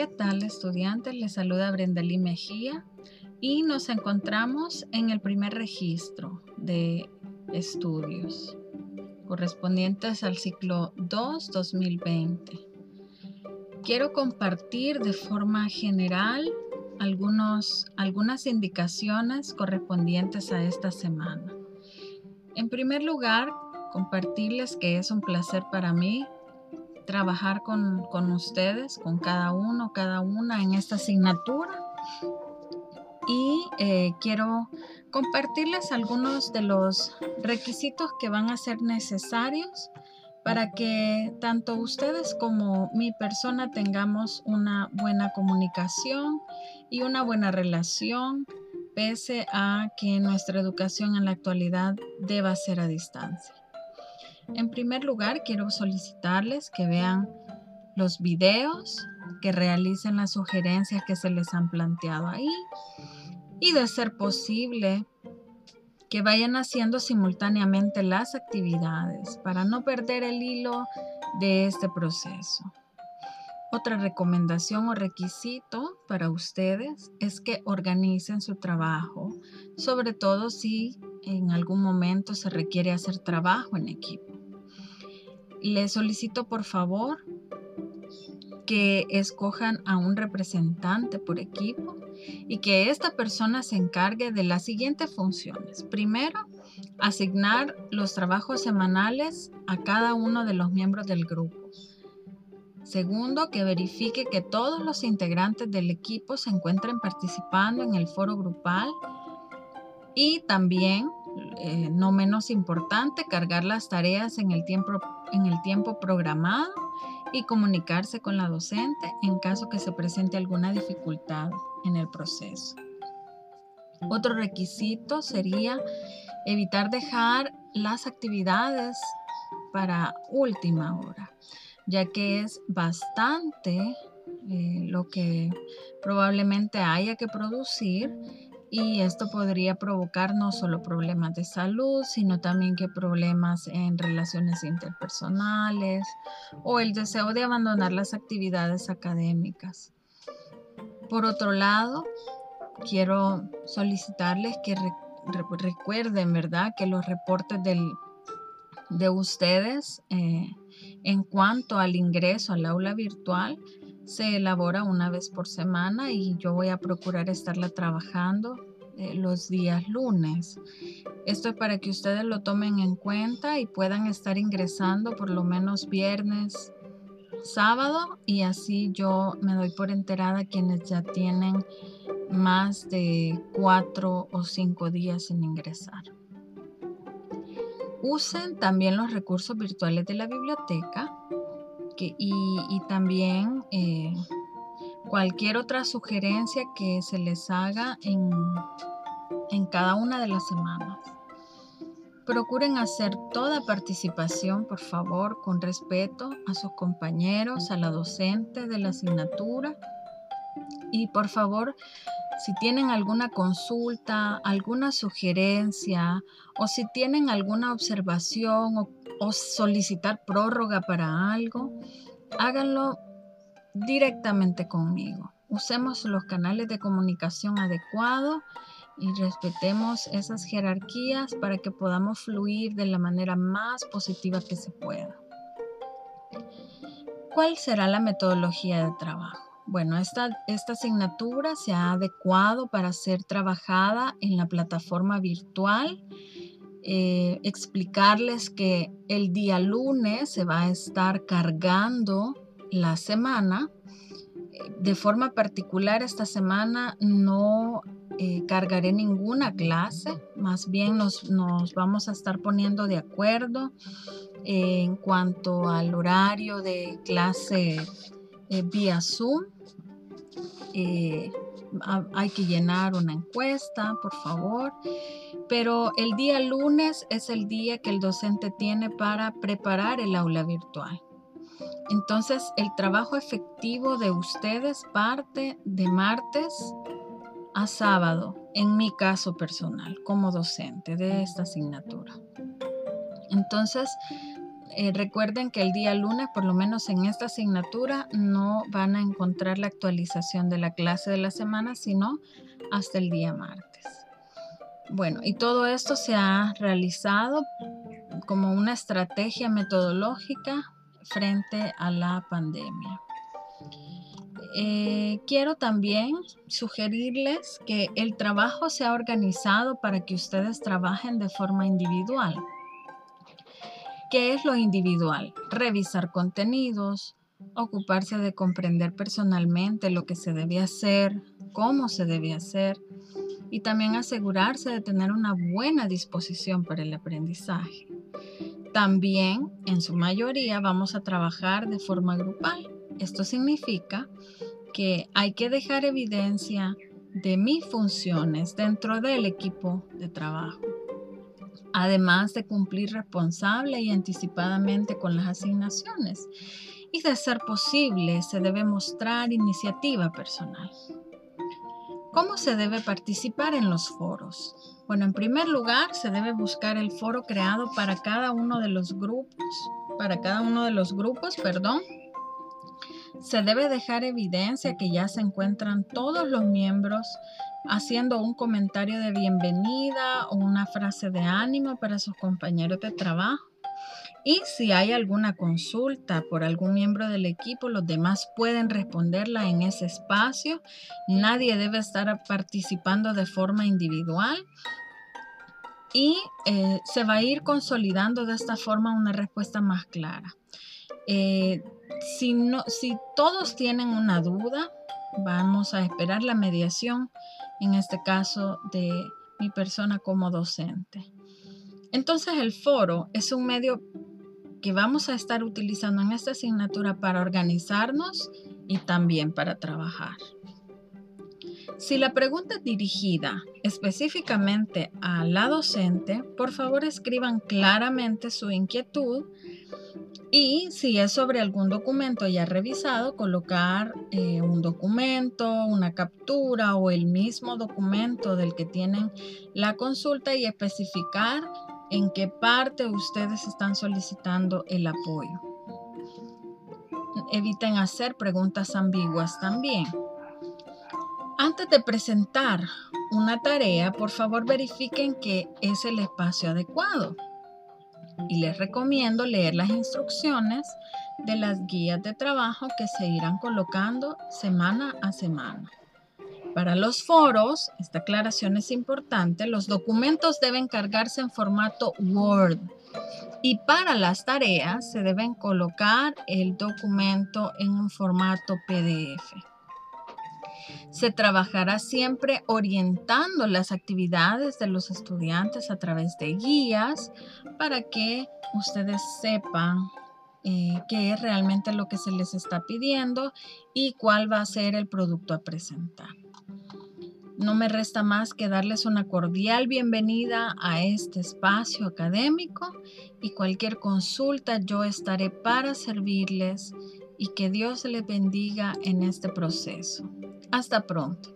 ¿Qué tal estudiantes? Les saluda Brendalí Mejía y nos encontramos en el primer registro de estudios correspondientes al ciclo 2 2020. Quiero compartir de forma general algunos, algunas indicaciones correspondientes a esta semana. En primer lugar, compartirles que es un placer para mí trabajar con, ustedes, con cada uno, cada una en esta asignatura. Y eh, quiero compartirles algunos de los requisitos que van a ser necesarios para que tanto ustedes como mi persona tengamos una buena comunicación y una buena relación, pese a que nuestra educación en la actualidad deba ser a distancia. En primer lugar, quiero solicitarles que vean los videos, que realicen las sugerencias que se les han planteado ahí y de ser posible que vayan haciendo simultáneamente las actividades para no perder el hilo de este proceso. Otra recomendación o requisito para ustedes es que organicen su trabajo, sobre todo si en algún momento se requiere hacer trabajo en equipo. Les solicito por favor que escojan a un representante por equipo y que esta persona se encargue de las siguientes funciones. Primero, asignar los trabajos semanales a cada uno de los miembros del grupo. Segundo, que verifique que todos los integrantes del equipo se encuentren participando en el foro grupal y también eh, no menos importante, cargar las tareas en el, tiempo, en el tiempo programado y comunicarse con la docente en caso que se presente alguna dificultad en el proceso. Otro requisito sería evitar dejar las actividades para última hora, ya que es bastante eh, lo que probablemente haya que producir y esto podría provocar no solo problemas de salud, sino también que problemas en relaciones interpersonales o el deseo de abandonar las actividades académicas. Por otro lado, quiero solicitarles que recuerden, ¿verdad?, que los reportes de ustedes eh, en cuanto al ingreso al aula virtual se elabora una vez por semana y yo voy a procurar estarla trabajando eh, los días lunes. Esto es para que ustedes lo tomen en cuenta y puedan estar ingresando por lo menos viernes, sábado y así yo me doy por enterada quienes ya tienen más de cuatro o cinco días sin ingresar. Usen también los recursos virtuales de la biblioteca y, también eh, cualquier otra sugerencia que se les haga en, en cada una de las semanas. Procuren hacer toda participación, por favor, con respeto a sus compañeros, a la docente de la asignatura. Y por favor, si tienen alguna consulta, alguna sugerencia o si tienen alguna observación o o solicitar prórroga para algo, háganlo directamente conmigo. Usemos los canales de comunicación adecuados y respetemos esas jerarquías para que podamos fluir de la manera más positiva que se pueda. ¿Cuál será la metodología de trabajo? Bueno, esta, esta asignatura se ha adecuado para ser trabajada en la plataforma virtual eh, explicarles que el día lunes se va a estar cargando la semana. De forma particular, esta semana no eh, cargaré ninguna clase, más bien nos, vamos a estar poniendo de acuerdo en cuanto al horario de clase eh, vía Zoom hay que llenar una encuesta, por favor. Pero el día lunes es el día que el docente tiene para preparar el aula virtual. Entonces, el trabajo efectivo de ustedes parte de martes a sábado, en mi caso personal, como docente de esta asignatura. Entonces, eh, recuerden que el día lunes, por lo menos en esta asignatura, no van a encontrar la actualización de la clase de la semana, sino hasta el día martes. Bueno, y todo esto se ha realizado como una estrategia metodológica frente a la pandemia. Eh, quiero también sugerirles que el trabajo sea organizado para que ustedes trabajen de forma individual. ¿Qué es lo individual? Revisar contenidos, ocuparse de comprender personalmente lo que se debe hacer, cómo se debe hacer y también asegurarse de tener una buena disposición para el aprendizaje. También, en su mayoría, vamos a trabajar de forma grupal. Esto significa que hay que dejar evidencia de mis funciones dentro del equipo de trabajo además de cumplir responsable y anticipadamente con las asignaciones. Y de ser posible, se debe mostrar iniciativa personal. ¿Cómo se debe participar en los foros? Bueno, en primer lugar, se debe buscar el foro creado para cada uno de los grupos, para cada uno de los grupos, perdón. Se debe dejar evidencia que ya se encuentran todos los miembros haciendo un comentario de bienvenida o una frase de ánimo para sus compañeros de trabajo. Y si hay alguna consulta por algún miembro del equipo, los demás pueden responderla en ese espacio. Nadie debe estar participando de forma individual. Y eh, se va a ir consolidando de esta forma una respuesta más clara. Eh, si, no, si todos tienen una duda, vamos a esperar la mediación en este caso de mi persona como docente. Entonces el foro es un medio que vamos a estar utilizando en esta asignatura para organizarnos y también para trabajar. Si la pregunta es dirigida específicamente a la docente, por favor escriban claramente su inquietud y si es sobre algún documento ya revisado, colocar eh, un documento, una captura o el mismo documento del que tienen la consulta y especificar en qué parte ustedes están solicitando el apoyo. Eviten hacer preguntas ambiguas también. Antes de presentar una tarea, por favor verifiquen que es el espacio adecuado y les recomiendo leer las instrucciones de las guías de trabajo que se irán colocando semana a semana. Para los foros, esta aclaración es importante, los documentos deben cargarse en formato Word y para las tareas se deben colocar el documento en un formato PDF. Se trabajará siempre orientando las actividades de los estudiantes a través de guías para que ustedes sepan eh, qué es realmente lo que se les está pidiendo y cuál va a ser el producto a presentar. No me resta más que darles una cordial bienvenida a este espacio académico y cualquier consulta yo estaré para servirles y que Dios les bendiga en este proceso. Hasta pronto.